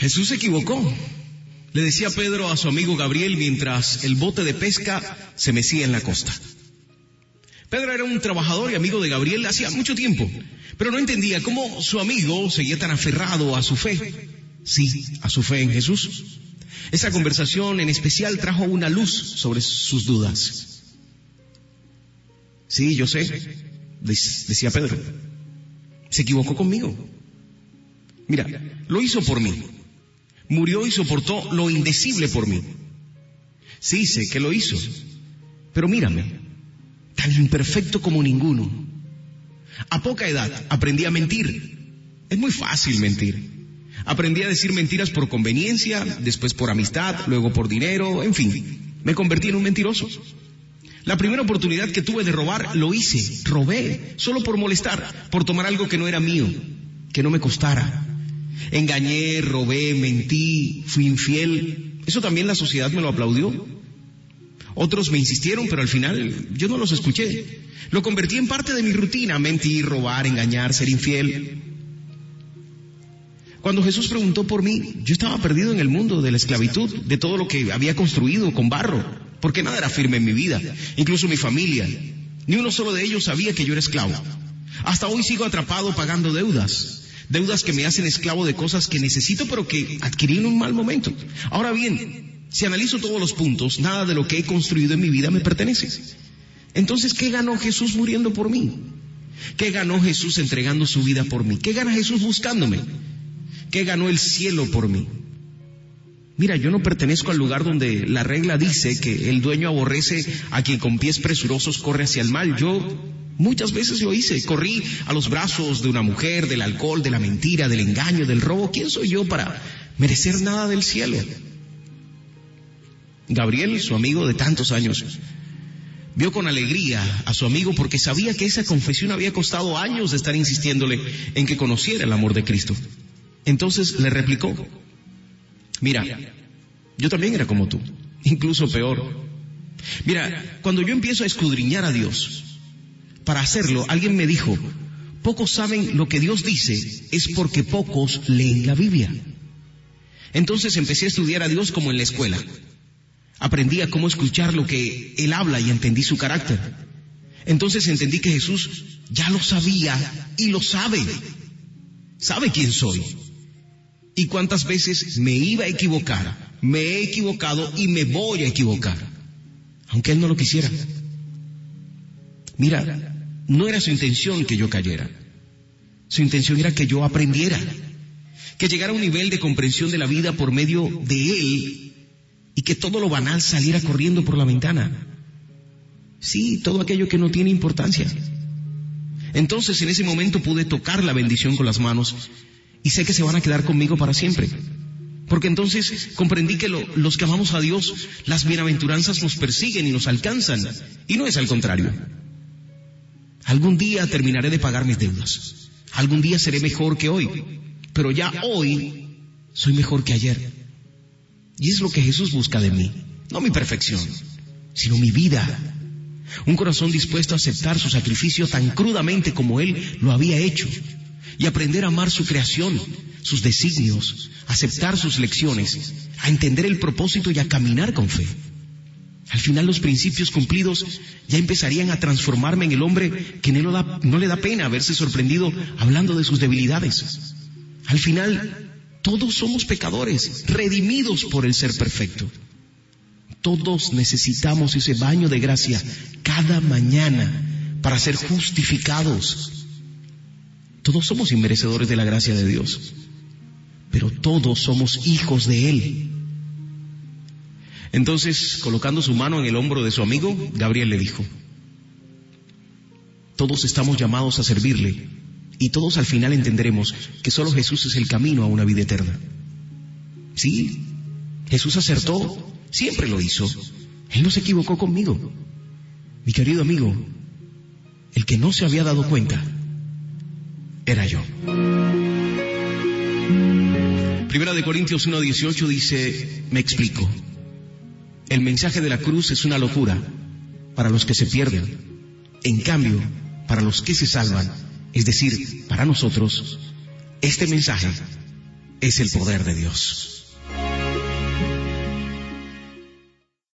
Jesús se equivocó. Le decía Pedro a su amigo Gabriel mientras el bote de pesca se mecía en la costa. Pedro era un trabajador y amigo de Gabriel hacía mucho tiempo, pero no entendía cómo su amigo seguía tan aferrado a su fe. Sí, a su fe en Jesús. Esa conversación en especial trajo una luz sobre sus dudas. Sí, yo sé, decía Pedro. Se equivocó conmigo. Mira, lo hizo por mí. Murió y soportó lo indecible por mí. Sí, sé que lo hizo. Pero mírame, tan imperfecto como ninguno. A poca edad aprendí a mentir. Es muy fácil mentir. Aprendí a decir mentiras por conveniencia, después por amistad, luego por dinero, en fin. Me convertí en un mentiroso. La primera oportunidad que tuve de robar lo hice, robé, solo por molestar, por tomar algo que no era mío, que no me costara. Engañé, robé, mentí, fui infiel. Eso también la sociedad me lo aplaudió. Otros me insistieron, pero al final yo no los escuché. Lo convertí en parte de mi rutina, mentir, robar, engañar, ser infiel. Cuando Jesús preguntó por mí, yo estaba perdido en el mundo de la esclavitud, de todo lo que había construido con barro, porque nada era firme en mi vida, incluso mi familia. Ni uno solo de ellos sabía que yo era esclavo. Hasta hoy sigo atrapado pagando deudas, deudas que me hacen esclavo de cosas que necesito pero que adquirí en un mal momento. Ahora bien, si analizo todos los puntos, nada de lo que he construido en mi vida me pertenece. Entonces, ¿qué ganó Jesús muriendo por mí? ¿Qué ganó Jesús entregando su vida por mí? ¿Qué gana Jesús buscándome? ¿Qué ganó el cielo por mí? Mira, yo no pertenezco al lugar donde la regla dice que el dueño aborrece a quien con pies presurosos corre hacia el mal. Yo muchas veces lo hice, corrí a los brazos de una mujer, del alcohol, de la mentira, del engaño, del robo. ¿Quién soy yo para merecer nada del cielo? Gabriel, su amigo de tantos años, vio con alegría a su amigo porque sabía que esa confesión había costado años de estar insistiéndole en que conociera el amor de Cristo. Entonces le replicó, mira, yo también era como tú, incluso peor. Mira, cuando yo empiezo a escudriñar a Dios, para hacerlo, alguien me dijo, pocos saben lo que Dios dice, es porque pocos leen la Biblia. Entonces empecé a estudiar a Dios como en la escuela. Aprendí a cómo escuchar lo que Él habla y entendí su carácter. Entonces entendí que Jesús ya lo sabía y lo sabe. Sabe quién soy y cuántas veces me iba a equivocar, me he equivocado y me voy a equivocar, aunque Él no lo quisiera. Mira, no era su intención que yo cayera, su intención era que yo aprendiera, que llegara a un nivel de comprensión de la vida por medio de Él y que todo lo banal saliera corriendo por la ventana. Sí, todo aquello que no tiene importancia. Entonces en ese momento pude tocar la bendición con las manos y sé que se van a quedar conmigo para siempre. Porque entonces comprendí que los que amamos a Dios, las bienaventuranzas nos persiguen y nos alcanzan. Y no es al contrario. Algún día terminaré de pagar mis deudas. Algún día seré mejor que hoy. Pero ya hoy soy mejor que ayer. Y es lo que Jesús busca de mí. No mi perfección, sino mi vida. Un corazón dispuesto a aceptar su sacrificio tan crudamente como Él lo había hecho y aprender a amar su creación, sus designios, aceptar sus lecciones, a entender el propósito y a caminar con fe. Al final los principios cumplidos ya empezarían a transformarme en el hombre que no, no le da pena haberse sorprendido hablando de sus debilidades. Al final todos somos pecadores, redimidos por el ser perfecto. Todos necesitamos ese baño de gracia cada mañana para ser justificados todos somos inmerecedores de la gracia de Dios, pero todos somos hijos de Él. Entonces, colocando su mano en el hombro de su amigo, Gabriel le dijo, todos estamos llamados a servirle y todos al final entenderemos que solo Jesús es el camino a una vida eterna. Sí, Jesús acertó, siempre lo hizo. Él no se equivocó conmigo. Mi querido amigo, el que no se había dado cuenta, era yo. Primera de Corintios 1.18 dice, me explico. El mensaje de la cruz es una locura para los que se pierden. En cambio, para los que se salvan, es decir, para nosotros, este mensaje es el poder de Dios.